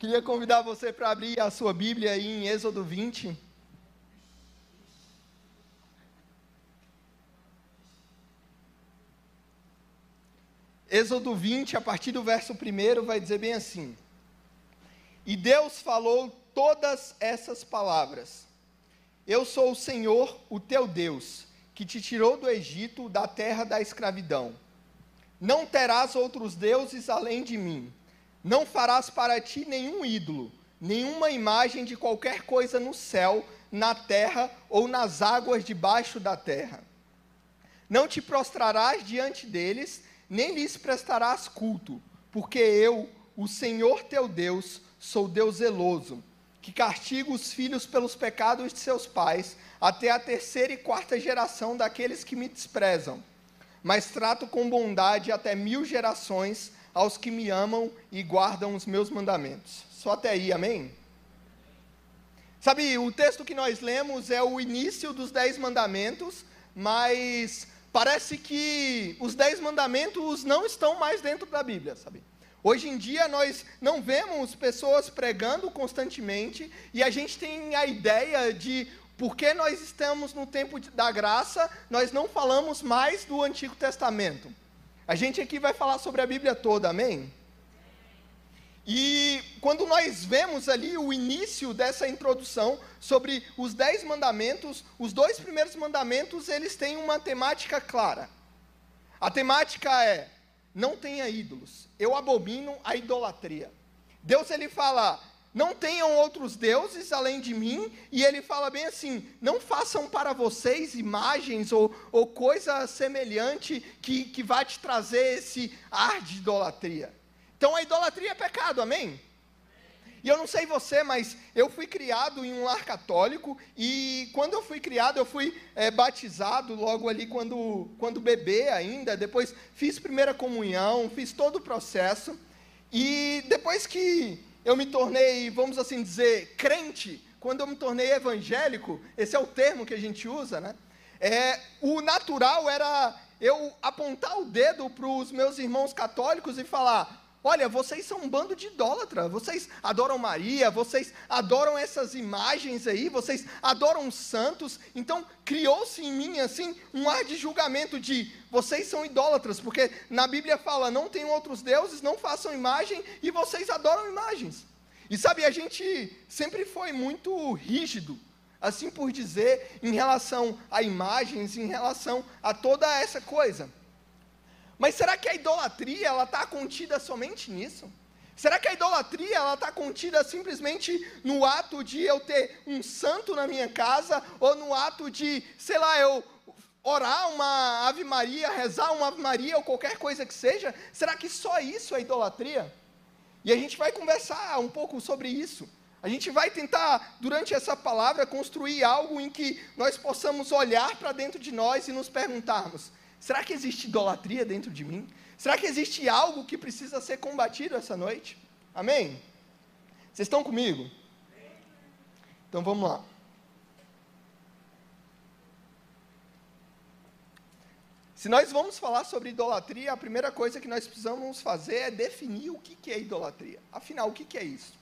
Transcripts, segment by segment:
Queria convidar você para abrir a sua Bíblia aí em Êxodo 20. Êxodo 20, a partir do verso 1, vai dizer bem assim: E Deus falou todas essas palavras: Eu sou o Senhor, o teu Deus, que te tirou do Egito, da terra da escravidão. Não terás outros deuses além de mim. Não farás para ti nenhum ídolo, nenhuma imagem de qualquer coisa no céu, na terra ou nas águas debaixo da terra. Não te prostrarás diante deles, nem lhes prestarás culto, porque eu, o Senhor teu Deus, sou Deus zeloso, que castigo os filhos pelos pecados de seus pais, até a terceira e quarta geração daqueles que me desprezam mas trato com bondade até mil gerações aos que me amam e guardam os meus mandamentos. Só até aí, amém? Sabe, o texto que nós lemos é o início dos dez mandamentos, mas parece que os dez mandamentos não estão mais dentro da Bíblia, sabe? Hoje em dia nós não vemos pessoas pregando constantemente e a gente tem a ideia de porque nós estamos no tempo da graça, nós não falamos mais do Antigo Testamento. A gente aqui vai falar sobre a Bíblia toda, amém? E quando nós vemos ali o início dessa introdução sobre os dez mandamentos, os dois primeiros mandamentos eles têm uma temática clara. A temática é: não tenha ídolos. Eu abomino a idolatria. Deus ele fala: não tenham outros deuses além de mim, e ele fala bem assim: não façam para vocês imagens ou, ou coisa semelhante que, que vai te trazer esse ar de idolatria. Então a idolatria é pecado, amém? E eu não sei você, mas eu fui criado em um lar católico, e quando eu fui criado, eu fui é, batizado logo ali quando, quando bebê ainda, depois fiz primeira comunhão, fiz todo o processo, e depois que eu me tornei, vamos assim dizer, crente, quando eu me tornei evangélico, esse é o termo que a gente usa, né? É, o natural era eu apontar o dedo para os meus irmãos católicos e falar: Olha, vocês são um bando de idólatra, vocês adoram Maria, vocês adoram essas imagens aí, vocês adoram santos. Então, criou-se em mim, assim, um ar de julgamento de vocês são idólatras, porque na Bíblia fala: não tenham outros deuses, não façam imagem e vocês adoram imagens. E sabe, a gente sempre foi muito rígido, assim por dizer, em relação a imagens, em relação a toda essa coisa. Mas será que a idolatria ela está contida somente nisso? Será que a idolatria ela está contida simplesmente no ato de eu ter um santo na minha casa ou no ato de, sei lá, eu orar uma Ave Maria, rezar uma Ave Maria ou qualquer coisa que seja? Será que só isso é idolatria? E a gente vai conversar um pouco sobre isso. A gente vai tentar, durante essa palavra, construir algo em que nós possamos olhar para dentro de nós e nos perguntarmos: Será que existe idolatria dentro de mim? Será que existe algo que precisa ser combatido essa noite? Amém? Vocês estão comigo? Então vamos lá. Se nós vamos falar sobre idolatria, a primeira coisa que nós precisamos fazer é definir o que é idolatria. Afinal, o que é isso?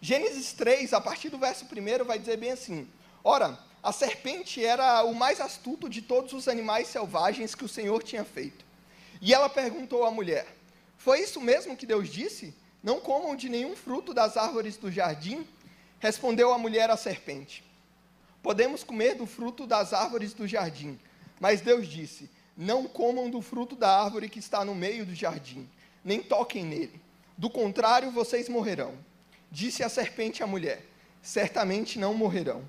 Gênesis 3, a partir do verso 1, vai dizer bem assim: Ora, a serpente era o mais astuto de todos os animais selvagens que o Senhor tinha feito. E ela perguntou à mulher: Foi isso mesmo que Deus disse? Não comam de nenhum fruto das árvores do jardim? Respondeu a mulher à serpente: Podemos comer do fruto das árvores do jardim. Mas Deus disse: Não comam do fruto da árvore que está no meio do jardim, nem toquem nele. Do contrário, vocês morrerão. Disse a serpente à mulher: Certamente não morrerão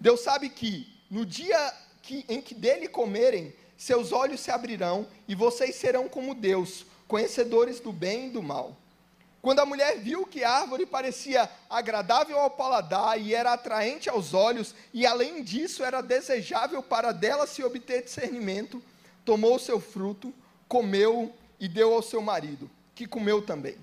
Deus sabe que no dia que, em que dele comerem, seus olhos se abrirão e vocês serão como Deus, conhecedores do bem e do mal. Quando a mulher viu que a árvore parecia agradável ao paladar e era atraente aos olhos, e além disso era desejável para dela se obter discernimento, tomou o seu fruto, comeu e deu ao seu marido, que comeu também.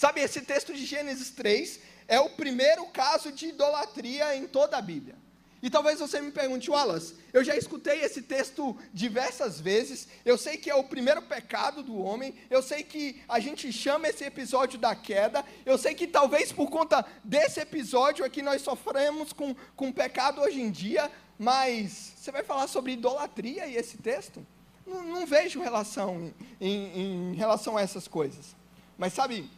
Sabe, esse texto de Gênesis 3 é o primeiro caso de idolatria em toda a Bíblia. E talvez você me pergunte, Wallace, eu já escutei esse texto diversas vezes, eu sei que é o primeiro pecado do homem, eu sei que a gente chama esse episódio da queda, eu sei que talvez por conta desse episódio aqui nós sofremos com, com pecado hoje em dia, mas você vai falar sobre idolatria e esse texto? Não, não vejo relação em, em, em, relação a essas coisas. Mas sabe,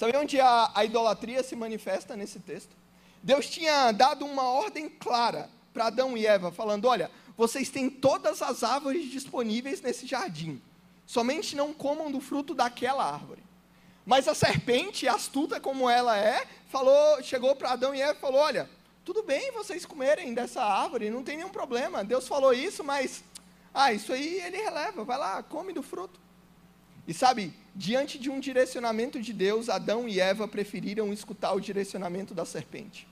sabe onde a, a idolatria se manifesta nesse texto? Deus tinha dado uma ordem clara para Adão e Eva, falando: olha, vocês têm todas as árvores disponíveis nesse jardim, somente não comam do fruto daquela árvore. Mas a serpente, astuta como ela é, falou, chegou para Adão e Eva e falou: olha, tudo bem vocês comerem dessa árvore, não tem nenhum problema. Deus falou isso, mas ah, isso aí ele releva, vai lá, come do fruto. E sabe, diante de um direcionamento de Deus, Adão e Eva preferiram escutar o direcionamento da serpente.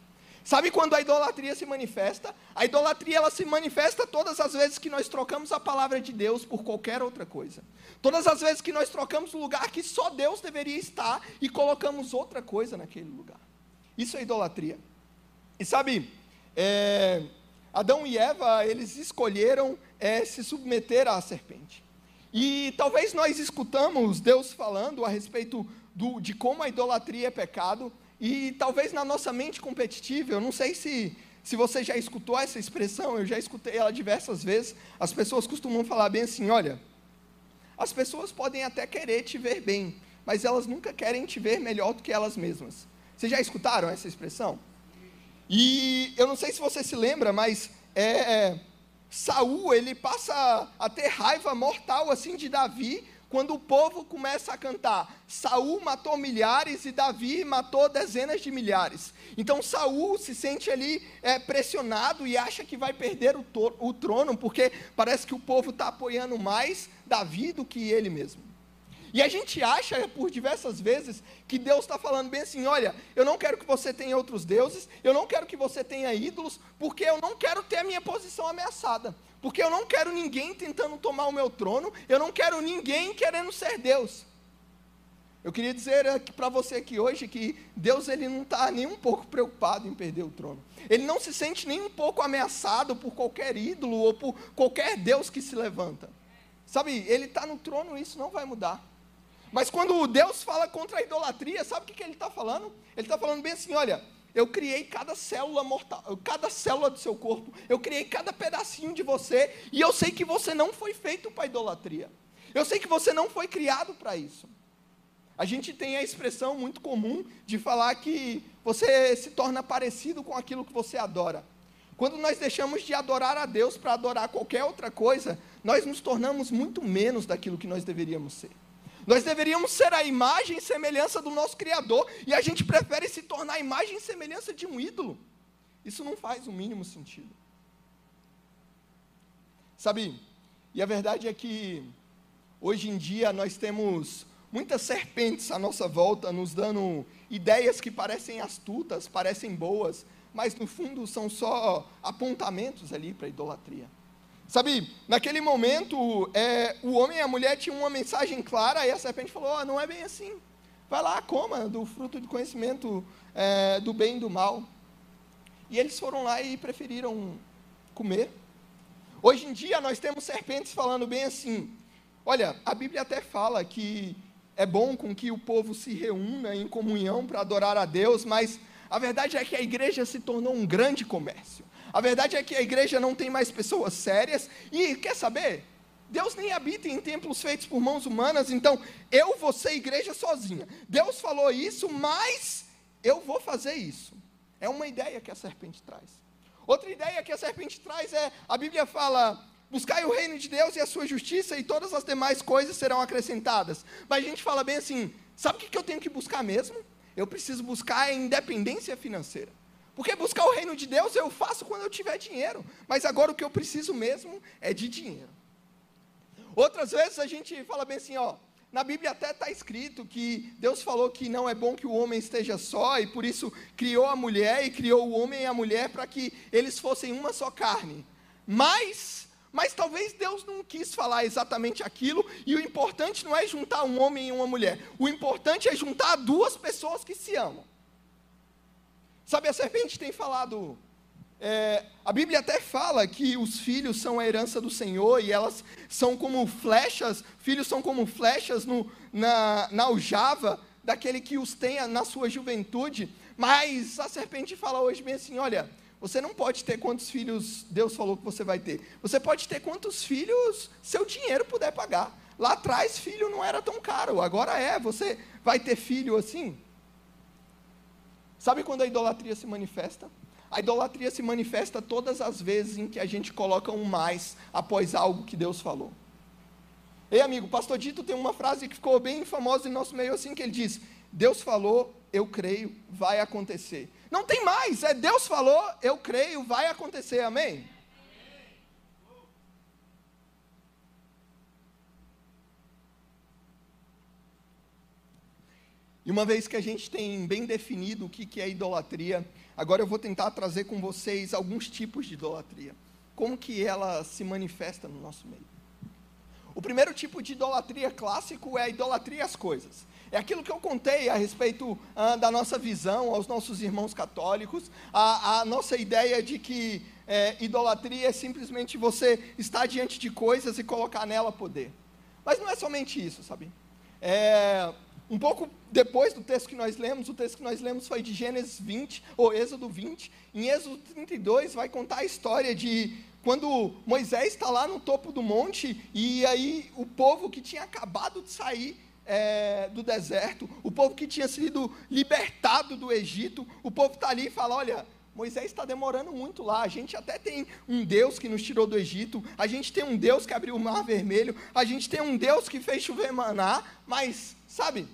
Sabe quando a idolatria se manifesta? A idolatria ela se manifesta todas as vezes que nós trocamos a palavra de Deus por qualquer outra coisa. Todas as vezes que nós trocamos o lugar que só Deus deveria estar e colocamos outra coisa naquele lugar. Isso é idolatria. E sabe, é, Adão e Eva, eles escolheram é, se submeter à serpente. E talvez nós escutamos Deus falando a respeito do, de como a idolatria é pecado, e talvez na nossa mente competitiva, eu não sei se, se você já escutou essa expressão, eu já escutei ela diversas vezes. As pessoas costumam falar bem assim: olha, as pessoas podem até querer te ver bem, mas elas nunca querem te ver melhor do que elas mesmas. Vocês já escutaram essa expressão? E eu não sei se você se lembra, mas é, é, Saul ele passa a ter raiva mortal assim de Davi quando o povo começa a cantar, Saul matou milhares e Davi matou dezenas de milhares. Então Saul se sente ali é, pressionado e acha que vai perder o, o trono, porque parece que o povo está apoiando mais Davi do que ele mesmo. E a gente acha por diversas vezes que Deus está falando bem assim: olha, eu não quero que você tenha outros deuses, eu não quero que você tenha ídolos, porque eu não quero ter a minha posição ameaçada. Porque eu não quero ninguém tentando tomar o meu trono, eu não quero ninguém querendo ser Deus. Eu queria dizer para você aqui hoje que Deus ele não está nem um pouco preocupado em perder o trono. Ele não se sente nem um pouco ameaçado por qualquer ídolo ou por qualquer Deus que se levanta. Sabe, ele está no trono e isso não vai mudar. Mas quando Deus fala contra a idolatria, sabe o que, que ele está falando? Ele está falando bem assim: olha, eu criei cada célula mortal, cada célula do seu corpo, eu criei cada pedacinho de você, e eu sei que você não foi feito para idolatria. Eu sei que você não foi criado para isso. A gente tem a expressão muito comum de falar que você se torna parecido com aquilo que você adora. Quando nós deixamos de adorar a Deus para adorar qualquer outra coisa, nós nos tornamos muito menos daquilo que nós deveríamos ser. Nós deveríamos ser a imagem e semelhança do nosso Criador, e a gente prefere se tornar a imagem e semelhança de um ídolo. Isso não faz o mínimo sentido. Sabe, e a verdade é que hoje em dia nós temos muitas serpentes à nossa volta, nos dando ideias que parecem astutas, parecem boas, mas no fundo são só apontamentos ali para a idolatria. Sabe, naquele momento, é, o homem e a mulher tinham uma mensagem clara, e a serpente falou: oh, não é bem assim. Vai lá, coma do fruto do conhecimento é, do bem e do mal. E eles foram lá e preferiram comer. Hoje em dia, nós temos serpentes falando bem assim: olha, a Bíblia até fala que é bom com que o povo se reúna em comunhão para adorar a Deus, mas a verdade é que a igreja se tornou um grande comércio. A verdade é que a igreja não tem mais pessoas sérias. E quer saber? Deus nem habita em templos feitos por mãos humanas, então eu vou ser igreja sozinha. Deus falou isso, mas eu vou fazer isso. É uma ideia que a serpente traz. Outra ideia que a serpente traz é: a Bíblia fala, buscai o reino de Deus e a sua justiça, e todas as demais coisas serão acrescentadas. Mas a gente fala bem assim: sabe o que eu tenho que buscar mesmo? Eu preciso buscar a independência financeira. Porque buscar o reino de Deus eu faço quando eu tiver dinheiro. Mas agora o que eu preciso mesmo é de dinheiro. Outras vezes a gente fala bem assim, ó. Na Bíblia até está escrito que Deus falou que não é bom que o homem esteja só, e por isso criou a mulher e criou o homem e a mulher para que eles fossem uma só carne. Mas, mas talvez Deus não quis falar exatamente aquilo, e o importante não é juntar um homem e uma mulher. O importante é juntar duas pessoas que se amam. Sabe, a serpente tem falado É, a Bíblia até fala que os filhos são a herança do Senhor e elas são como flechas, filhos são como flechas no, na, na aljava daquele que os tenha na sua juventude. Mas a serpente fala hoje bem assim: olha, você não pode ter quantos filhos Deus falou que você vai ter. Você pode ter quantos filhos seu dinheiro puder pagar. Lá atrás, filho não era tão caro, agora é. Você vai ter filho assim? Sabe quando a idolatria se manifesta? A idolatria se manifesta todas as vezes em que a gente coloca um mais após algo que Deus falou. Ei, amigo, pastor Dito tem uma frase que ficou bem famosa em nosso meio assim, que ele diz: Deus falou, eu creio, vai acontecer. Não tem mais, é Deus falou, eu creio, vai acontecer, amém? E uma vez que a gente tem bem definido o que é idolatria, agora eu vou tentar trazer com vocês alguns tipos de idolatria. Como que ela se manifesta no nosso meio. O primeiro tipo de idolatria clássico é a idolatria às coisas. É aquilo que eu contei a respeito ah, da nossa visão aos nossos irmãos católicos, a, a nossa ideia de que é, idolatria é simplesmente você estar diante de coisas e colocar nela poder. Mas não é somente isso, sabe? É, um pouco depois do texto que nós lemos, o texto que nós lemos foi de Gênesis 20, ou Êxodo 20. Em Êxodo 32 vai contar a história de quando Moisés está lá no topo do monte e aí o povo que tinha acabado de sair é, do deserto, o povo que tinha sido libertado do Egito, o povo está ali e fala: Olha, Moisés está demorando muito lá. A gente até tem um Deus que nos tirou do Egito, a gente tem um Deus que abriu o mar vermelho, a gente tem um Deus que fez chover maná, mas, sabe,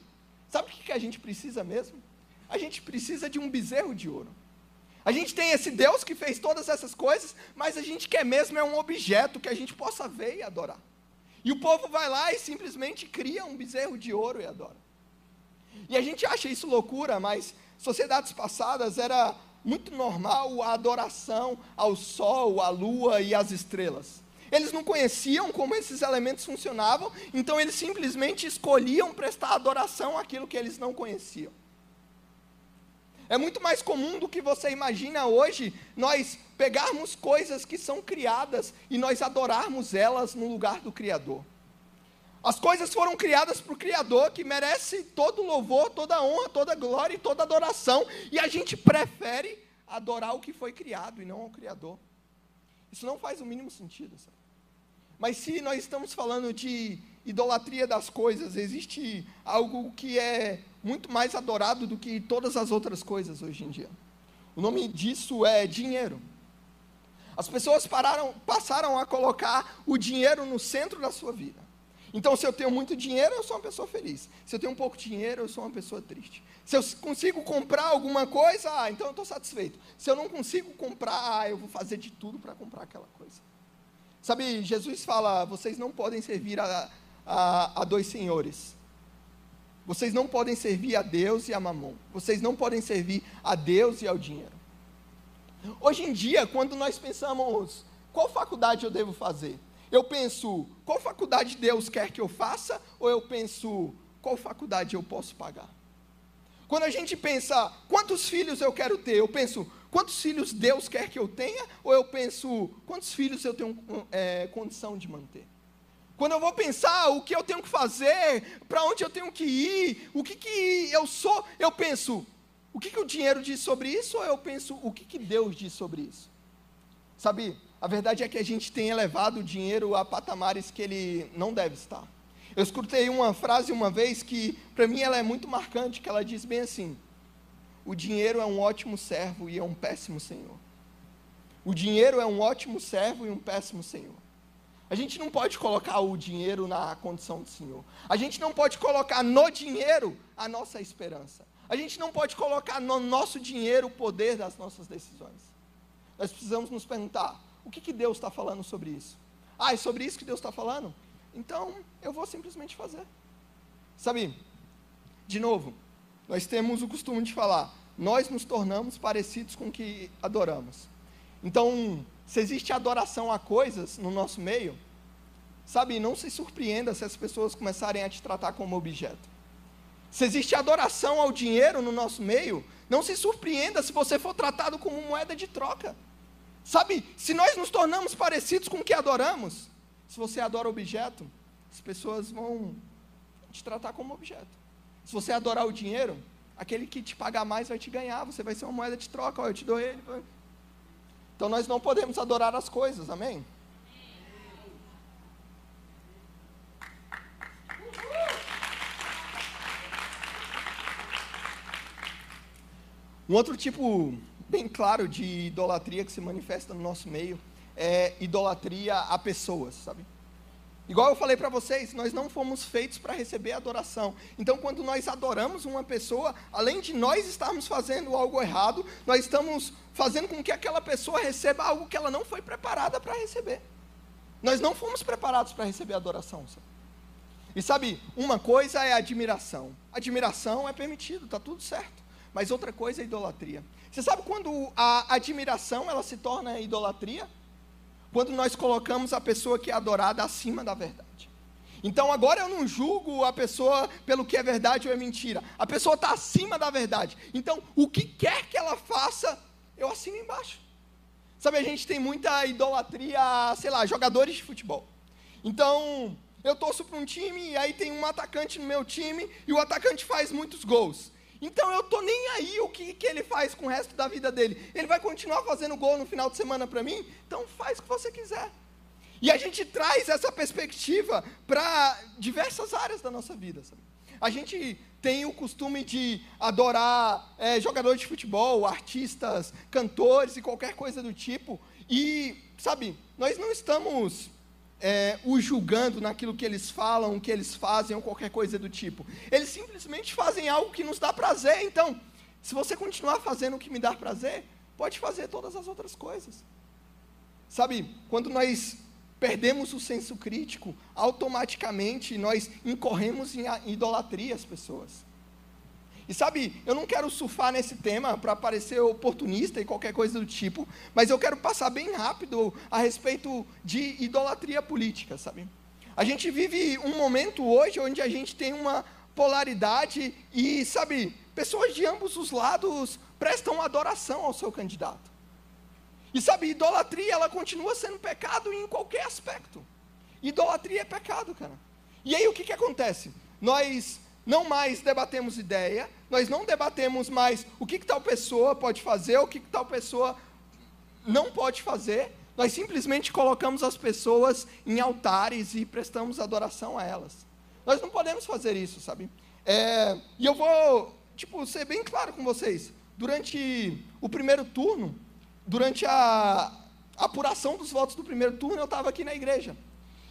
Sabe o que a gente precisa mesmo? A gente precisa de um bezerro de ouro. A gente tem esse Deus que fez todas essas coisas, mas a gente quer mesmo é um objeto que a gente possa ver e adorar. E o povo vai lá e simplesmente cria um bezerro de ouro e adora. E a gente acha isso loucura, mas sociedades passadas era muito normal a adoração ao sol, à lua e às estrelas. Eles não conheciam como esses elementos funcionavam, então eles simplesmente escolhiam prestar adoração àquilo que eles não conheciam. É muito mais comum do que você imagina hoje nós pegarmos coisas que são criadas e nós adorarmos elas no lugar do Criador. As coisas foram criadas para o Criador, que merece todo louvor, toda honra, toda glória e toda adoração, e a gente prefere adorar o que foi criado e não ao Criador. Isso não faz o mínimo sentido. Sabe? Mas se nós estamos falando de idolatria das coisas, existe algo que é muito mais adorado do que todas as outras coisas hoje em dia. O nome disso é dinheiro. As pessoas pararam, passaram a colocar o dinheiro no centro da sua vida. Então, se eu tenho muito dinheiro, eu sou uma pessoa feliz. Se eu tenho pouco dinheiro, eu sou uma pessoa triste. Se eu consigo comprar alguma coisa, ah, então eu estou satisfeito. Se eu não consigo comprar, ah, eu vou fazer de tudo para comprar aquela coisa. Sabe, Jesus fala: vocês não podem servir a, a, a dois senhores. Vocês não podem servir a Deus e a mamon. Vocês não podem servir a Deus e ao dinheiro. Hoje em dia, quando nós pensamos, qual faculdade eu devo fazer? Eu penso, qual faculdade Deus quer que eu faça? Ou eu penso, qual faculdade eu posso pagar? Quando a gente pensa, quantos filhos eu quero ter? Eu penso, quantos filhos Deus quer que eu tenha? Ou eu penso, quantos filhos eu tenho é, condição de manter? Quando eu vou pensar o que eu tenho que fazer, para onde eu tenho que ir, o que, que eu sou, eu penso, o que, que o dinheiro diz sobre isso? Ou eu penso, o que, que Deus diz sobre isso? Sabe, a verdade é que a gente tem elevado o dinheiro a patamares que ele não deve estar. Eu escutei uma frase uma vez que, para mim, ela é muito marcante, que ela diz bem assim: o dinheiro é um ótimo servo e é um péssimo senhor. O dinheiro é um ótimo servo e um péssimo senhor. A gente não pode colocar o dinheiro na condição de senhor. A gente não pode colocar no dinheiro a nossa esperança. A gente não pode colocar no nosso dinheiro o poder das nossas decisões. Nós precisamos nos perguntar: o que, que Deus está falando sobre isso? Ah, é sobre isso que Deus está falando? Então eu vou simplesmente fazer. Sabe, de novo, nós temos o costume de falar, nós nos tornamos parecidos com o que adoramos. Então, se existe adoração a coisas no nosso meio, sabe, não se surpreenda se as pessoas começarem a te tratar como objeto. Se existe adoração ao dinheiro no nosso meio, não se surpreenda se você for tratado como moeda de troca. Sabe, se nós nos tornamos parecidos com o que adoramos, se você adora objeto, as pessoas vão te tratar como objeto. Se você adorar o dinheiro, aquele que te pagar mais vai te ganhar, você vai ser uma moeda de troca, ó, eu te dou ele. Então nós não podemos adorar as coisas, amém? Um outro tipo bem claro de idolatria que se manifesta no nosso meio é idolatria a pessoas, sabe? Igual eu falei para vocês, nós não fomos feitos para receber adoração. Então, quando nós adoramos uma pessoa, além de nós estarmos fazendo algo errado, nós estamos fazendo com que aquela pessoa receba algo que ela não foi preparada para receber. Nós não fomos preparados para receber adoração. E sabe, uma coisa é admiração. Admiração é permitido, está tudo certo. Mas outra coisa é idolatria. Você sabe quando a admiração ela se torna idolatria? Quando nós colocamos a pessoa que é adorada acima da verdade. Então agora eu não julgo a pessoa pelo que é verdade ou é mentira. A pessoa está acima da verdade. Então o que quer que ela faça, eu assino embaixo. Sabe, a gente tem muita idolatria, sei lá, jogadores de futebol. Então, eu torço para um time e aí tem um atacante no meu time e o atacante faz muitos gols. Então eu tô nem aí o que, que ele faz com o resto da vida dele. Ele vai continuar fazendo gol no final de semana para mim? Então faz o que você quiser. E a gente traz essa perspectiva para diversas áreas da nossa vida. Sabe? A gente tem o costume de adorar é, jogadores de futebol, artistas, cantores e qualquer coisa do tipo. E, sabe, nós não estamos é, o julgando naquilo que eles falam, que eles fazem ou qualquer coisa do tipo. Eles simplesmente fazem algo que nos dá prazer. Então, se você continuar fazendo o que me dá prazer, pode fazer todas as outras coisas. Sabe, quando nós perdemos o senso crítico, automaticamente nós incorremos em idolatria às pessoas. E sabe, eu não quero surfar nesse tema para parecer oportunista e qualquer coisa do tipo, mas eu quero passar bem rápido a respeito de idolatria política, sabe? A gente vive um momento hoje onde a gente tem uma polaridade e, sabe, pessoas de ambos os lados prestam adoração ao seu candidato. E sabe, idolatria, ela continua sendo pecado em qualquer aspecto. Idolatria é pecado, cara. E aí o que, que acontece? Nós não mais debatemos ideia, nós não debatemos mais o que, que tal pessoa pode fazer, o que, que tal pessoa não pode fazer, nós simplesmente colocamos as pessoas em altares e prestamos adoração a elas. Nós não podemos fazer isso, sabe? É, e eu vou, tipo, ser bem claro com vocês. Durante o primeiro turno, durante a apuração dos votos do primeiro turno, eu estava aqui na igreja.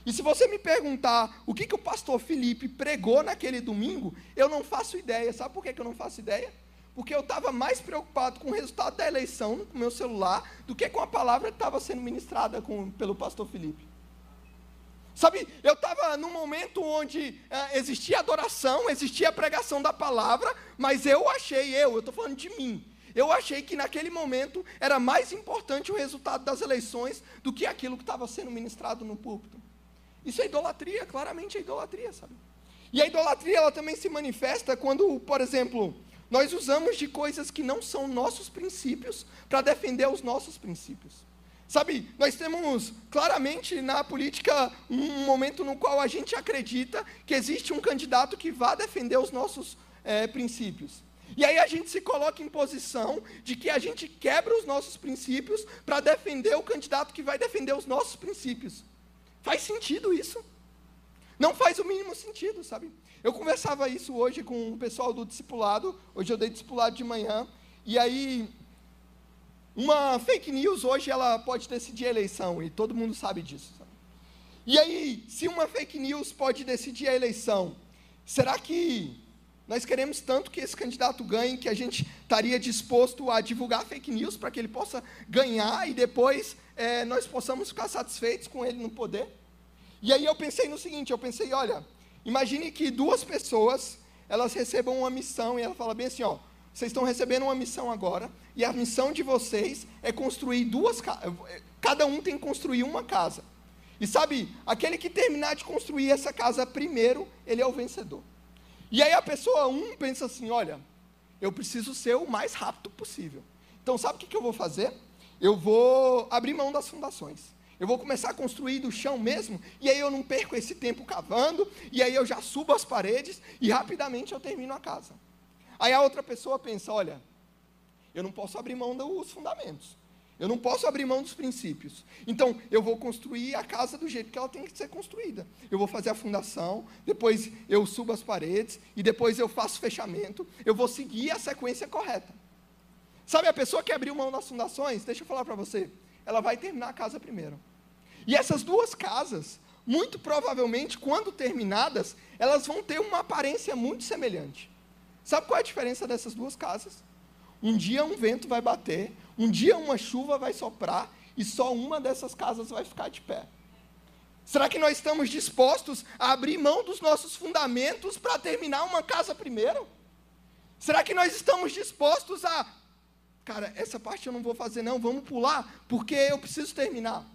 E se você me perguntar o que, que o pastor Felipe pregou naquele domingo, eu não faço ideia. Sabe por que, que eu não faço ideia? Porque eu estava mais preocupado com o resultado da eleição no meu celular do que com a palavra que estava sendo ministrada com, pelo pastor Felipe. Sabe, eu estava num momento onde é, existia adoração, existia a pregação da palavra, mas eu achei, eu, eu estou falando de mim, eu achei que naquele momento era mais importante o resultado das eleições do que aquilo que estava sendo ministrado no púlpito. Isso é idolatria, claramente é idolatria, sabe? E a idolatria ela também se manifesta quando, por exemplo, nós usamos de coisas que não são nossos princípios para defender os nossos princípios. Sabe, nós temos claramente na política um momento no qual a gente acredita que existe um candidato que vá defender os nossos é, princípios. E aí a gente se coloca em posição de que a gente quebra os nossos princípios para defender o candidato que vai defender os nossos princípios. Faz sentido isso? Não faz o mínimo sentido, sabe? Eu conversava isso hoje com o pessoal do discipulado, hoje eu dei discipulado de manhã, e aí uma fake news hoje ela pode decidir a eleição, e todo mundo sabe disso. Sabe? E aí, se uma fake news pode decidir a eleição, será que nós queremos tanto que esse candidato ganhe que a gente estaria disposto a divulgar fake news para que ele possa ganhar e depois é, nós possamos ficar satisfeitos com ele no poder? E aí eu pensei no seguinte, eu pensei, olha, imagine que duas pessoas, elas recebam uma missão e ela fala bem assim, ó, vocês estão recebendo uma missão agora e a missão de vocês é construir duas casas, cada um tem que construir uma casa. E sabe, aquele que terminar de construir essa casa primeiro, ele é o vencedor. E aí a pessoa um pensa assim: olha, eu preciso ser o mais rápido possível. Então, sabe o que, que eu vou fazer? Eu vou abrir mão das fundações. Eu vou começar a construir do chão mesmo, e aí eu não perco esse tempo cavando, e aí eu já subo as paredes e rapidamente eu termino a casa. Aí a outra pessoa pensa: olha, eu não posso abrir mão dos fundamentos. Eu não posso abrir mão dos princípios. Então, eu vou construir a casa do jeito que ela tem que ser construída. Eu vou fazer a fundação, depois eu subo as paredes, e depois eu faço fechamento. Eu vou seguir a sequência correta. Sabe, a pessoa que abriu mão das fundações, deixa eu falar para você, ela vai terminar a casa primeiro. E essas duas casas, muito provavelmente, quando terminadas, elas vão ter uma aparência muito semelhante. Sabe qual é a diferença dessas duas casas? Um dia um vento vai bater, um dia uma chuva vai soprar e só uma dessas casas vai ficar de pé. Será que nós estamos dispostos a abrir mão dos nossos fundamentos para terminar uma casa primeiro? Será que nós estamos dispostos a. Cara, essa parte eu não vou fazer, não, vamos pular, porque eu preciso terminar.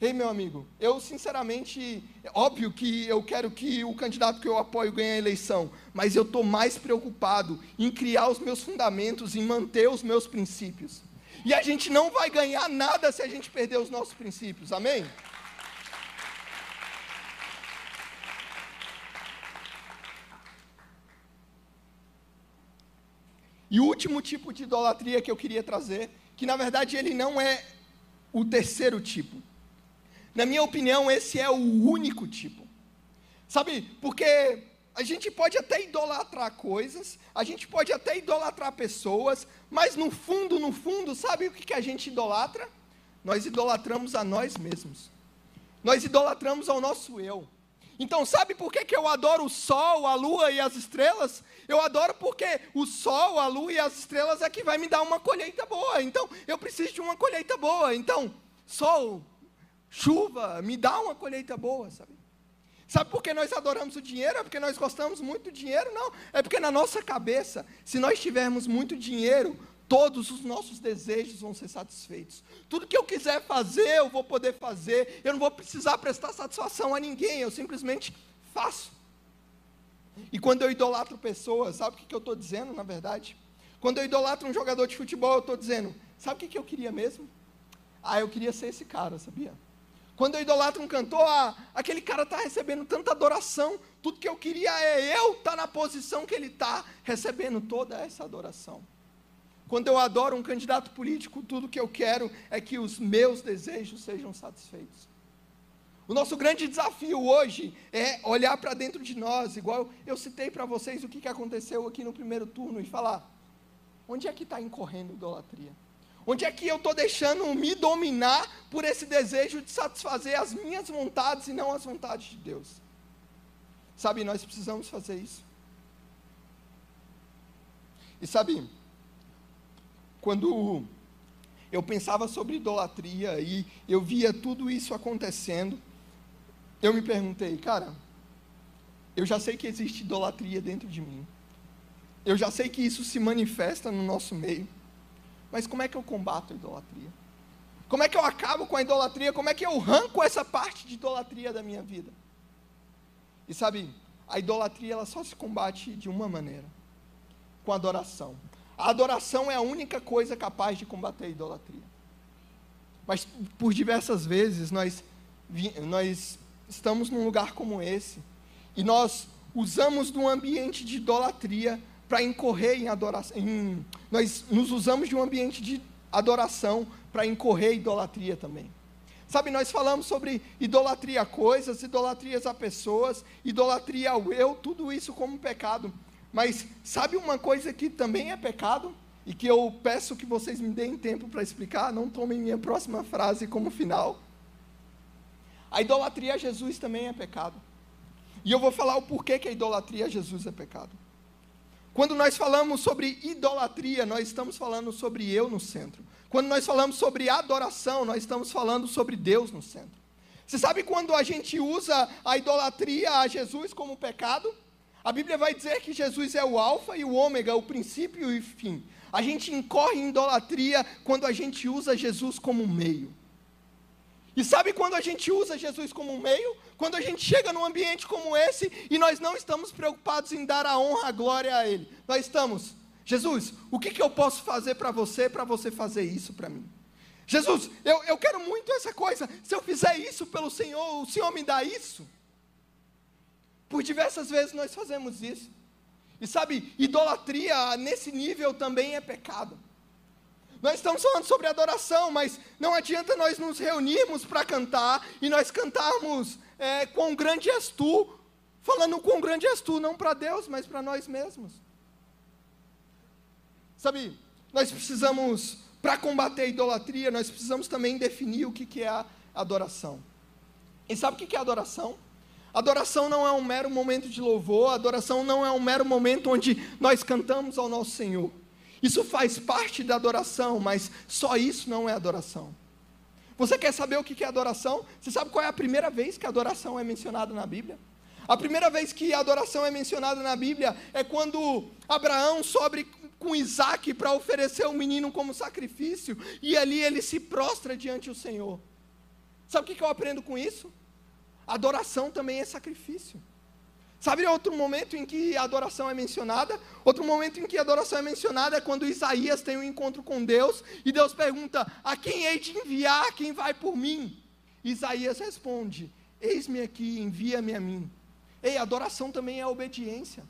Ei, meu amigo, eu sinceramente, é óbvio que eu quero que o candidato que eu apoio ganhe a eleição, mas eu estou mais preocupado em criar os meus fundamentos, em manter os meus princípios. E a gente não vai ganhar nada se a gente perder os nossos princípios, amém? E o último tipo de idolatria que eu queria trazer, que na verdade ele não é o terceiro tipo, na minha opinião, esse é o único tipo. Sabe, porque a gente pode até idolatrar coisas, a gente pode até idolatrar pessoas, mas no fundo, no fundo, sabe o que, que a gente idolatra? Nós idolatramos a nós mesmos. Nós idolatramos ao nosso eu. Então, sabe por que, que eu adoro o sol, a lua e as estrelas? Eu adoro porque o sol, a lua e as estrelas é que vai me dar uma colheita boa. Então, eu preciso de uma colheita boa. Então, sol, chuva, me dá uma colheita boa, sabe? Sabe por que nós adoramos o dinheiro? É porque nós gostamos muito do dinheiro? Não. É porque na nossa cabeça, se nós tivermos muito dinheiro, todos os nossos desejos vão ser satisfeitos. Tudo que eu quiser fazer, eu vou poder fazer. Eu não vou precisar prestar satisfação a ninguém, eu simplesmente faço. E quando eu idolatro pessoas, sabe o que eu estou dizendo, na verdade? Quando eu idolatro um jogador de futebol, eu estou dizendo: sabe o que eu queria mesmo? Ah, eu queria ser esse cara, sabia? Quando eu idolatro um cantor, ah, aquele cara está recebendo tanta adoração, tudo que eu queria é eu estar tá na posição que ele está, recebendo toda essa adoração. Quando eu adoro um candidato político, tudo que eu quero é que os meus desejos sejam satisfeitos. O nosso grande desafio hoje é olhar para dentro de nós, igual eu citei para vocês o que, que aconteceu aqui no primeiro turno, e falar: onde é que está incorrendo idolatria? Onde é que eu estou deixando me dominar por esse desejo de satisfazer as minhas vontades e não as vontades de Deus? Sabe, nós precisamos fazer isso. E sabe, quando eu pensava sobre idolatria e eu via tudo isso acontecendo, eu me perguntei, cara, eu já sei que existe idolatria dentro de mim. Eu já sei que isso se manifesta no nosso meio. Mas como é que eu combato a idolatria? Como é que eu acabo com a idolatria? Como é que eu arranco essa parte de idolatria da minha vida? E sabe, a idolatria ela só se combate de uma maneira: com adoração. A adoração é a única coisa capaz de combater a idolatria. Mas por diversas vezes nós, nós estamos num lugar como esse e nós usamos de um ambiente de idolatria para incorrer em adoração. Em, nós nos usamos de um ambiente de adoração para incorrer em idolatria também. Sabe, nós falamos sobre idolatria a coisas, idolatrias a pessoas, idolatria ao eu, tudo isso como pecado. Mas sabe uma coisa que também é pecado? E que eu peço que vocês me deem tempo para explicar, não tomem minha próxima frase como final. A idolatria a Jesus também é pecado. E eu vou falar o porquê que a idolatria a Jesus é pecado. Quando nós falamos sobre idolatria, nós estamos falando sobre eu no centro. Quando nós falamos sobre adoração, nós estamos falando sobre Deus no centro. Você sabe quando a gente usa a idolatria a Jesus como pecado? A Bíblia vai dizer que Jesus é o Alfa e o Ômega, o princípio e o fim. A gente incorre em idolatria quando a gente usa Jesus como meio. E sabe quando a gente usa Jesus como meio? Quando a gente chega num ambiente como esse e nós não estamos preocupados em dar a honra, a glória a Ele. Nós estamos, Jesus, o que, que eu posso fazer para você, para você fazer isso para mim? Jesus, eu, eu quero muito essa coisa. Se eu fizer isso pelo Senhor, o Senhor me dá isso. Por diversas vezes nós fazemos isso. E sabe, idolatria nesse nível também é pecado. Nós estamos falando sobre adoração, mas não adianta nós nos reunirmos para cantar e nós cantarmos é, quão grande és tu, falando quão grande és tu, não para Deus, mas para nós mesmos. Sabe, nós precisamos, para combater a idolatria, nós precisamos também definir o que, que é a adoração. E sabe o que, que é adoração? Adoração não é um mero momento de louvor, adoração não é um mero momento onde nós cantamos ao nosso Senhor. Isso faz parte da adoração, mas só isso não é adoração. Você quer saber o que é adoração? Você sabe qual é a primeira vez que a adoração é mencionada na Bíblia? A primeira vez que a adoração é mencionada na Bíblia é quando Abraão sobe com Isaac para oferecer o menino como sacrifício, e ali ele se prostra diante do Senhor. Sabe o que eu aprendo com isso? Adoração também é sacrifício. Sabe outro momento em que a adoração é mencionada? Outro momento em que a adoração é mencionada é quando Isaías tem um encontro com Deus e Deus pergunta: A quem hei de enviar? Quem vai por mim? Isaías responde: Eis-me aqui, envia-me a mim. Ei, adoração também é obediência.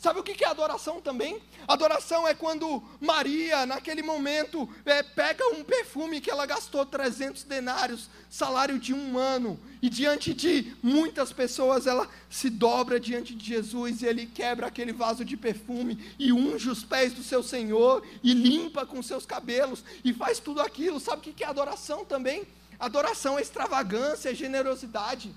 Sabe o que é adoração também? Adoração é quando Maria, naquele momento, é, pega um perfume que ela gastou 300 denários, salário de um ano, e diante de muitas pessoas, ela se dobra diante de Jesus e ele quebra aquele vaso de perfume e unge os pés do seu Senhor e limpa com seus cabelos e faz tudo aquilo. Sabe o que é adoração também? Adoração é extravagância, é generosidade.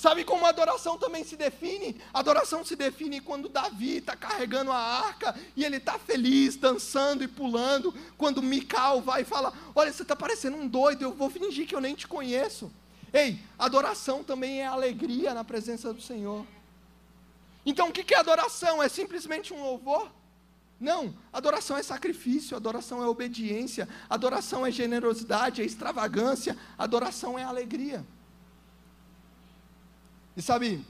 Sabe como a adoração também se define? A adoração se define quando Davi está carregando a arca e ele está feliz, dançando e pulando. Quando Mical vai e fala: Olha, você está parecendo um doido, eu vou fingir que eu nem te conheço. Ei, adoração também é alegria na presença do Senhor. Então o que é adoração? É simplesmente um louvor? Não, adoração é sacrifício, adoração é obediência, adoração é generosidade, é extravagância, adoração é alegria. E sabe,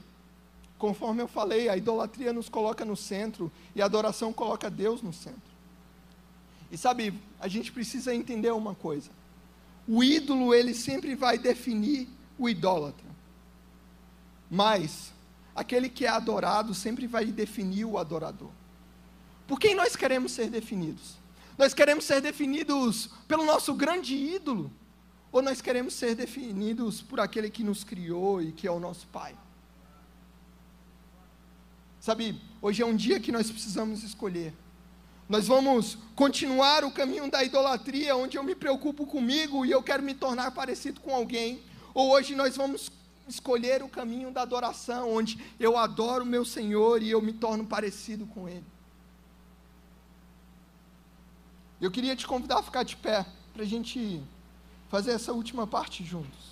conforme eu falei, a idolatria nos coloca no centro e a adoração coloca Deus no centro. E sabe, a gente precisa entender uma coisa. O ídolo, ele sempre vai definir o idólatra. Mas aquele que é adorado sempre vai definir o adorador. Por quem nós queremos ser definidos? Nós queremos ser definidos pelo nosso grande ídolo, ou nós queremos ser definidos por aquele que nos criou e que é o nosso Pai? Sabe, hoje é um dia que nós precisamos escolher. Nós vamos continuar o caminho da idolatria, onde eu me preocupo comigo e eu quero me tornar parecido com alguém. Ou hoje nós vamos escolher o caminho da adoração, onde eu adoro o meu Senhor e eu me torno parecido com Ele. Eu queria te convidar a ficar de pé, para a gente fazer essa última parte juntos.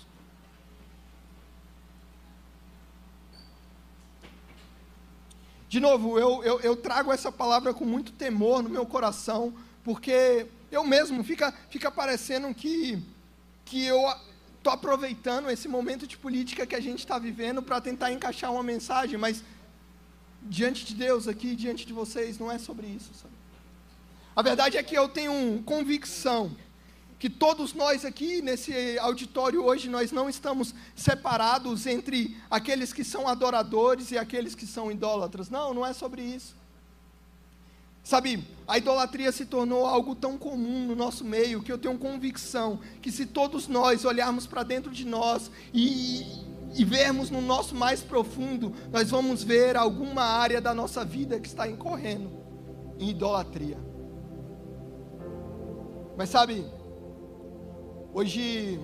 De novo, eu, eu, eu, trago essa palavra com muito temor no meu coração, porque eu mesmo fica, fica parecendo que, que eu estou aproveitando esse momento de política que a gente está vivendo para tentar encaixar uma mensagem, mas diante de Deus aqui, diante de vocês, não é sobre isso. Sabe? A verdade é que eu tenho convicção que todos nós aqui nesse auditório hoje nós não estamos separados entre aqueles que são adoradores e aqueles que são idólatras. Não, não é sobre isso. Sabe, a idolatria se tornou algo tão comum no nosso meio que eu tenho convicção que se todos nós olharmos para dentro de nós e, e vermos no nosso mais profundo, nós vamos ver alguma área da nossa vida que está incorrendo em idolatria. Mas sabe, Hoje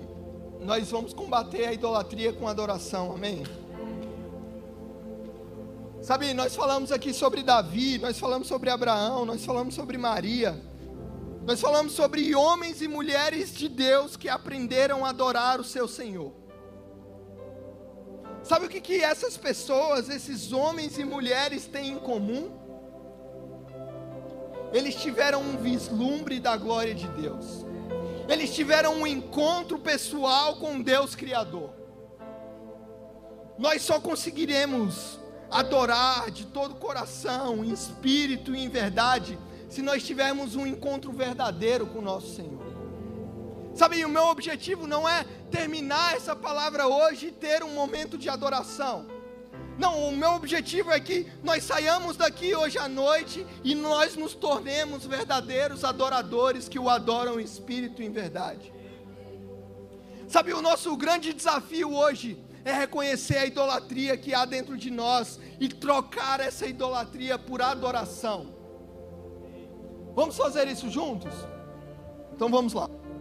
nós vamos combater a idolatria com adoração, amém? Sabe, nós falamos aqui sobre Davi, nós falamos sobre Abraão, nós falamos sobre Maria, nós falamos sobre homens e mulheres de Deus que aprenderam a adorar o seu Senhor. Sabe o que, que essas pessoas, esses homens e mulheres têm em comum? Eles tiveram um vislumbre da glória de Deus eles tiveram um encontro pessoal com Deus Criador. Nós só conseguiremos adorar de todo o coração, em espírito e em verdade, se nós tivermos um encontro verdadeiro com o nosso Senhor. Sabe, o meu objetivo não é terminar essa palavra hoje e ter um momento de adoração. Não, o meu objetivo é que nós saiamos daqui hoje à noite e nós nos tornemos verdadeiros adoradores que o adoram em espírito e em verdade. Sabe, o nosso grande desafio hoje é reconhecer a idolatria que há dentro de nós e trocar essa idolatria por adoração. Vamos fazer isso juntos? Então vamos lá.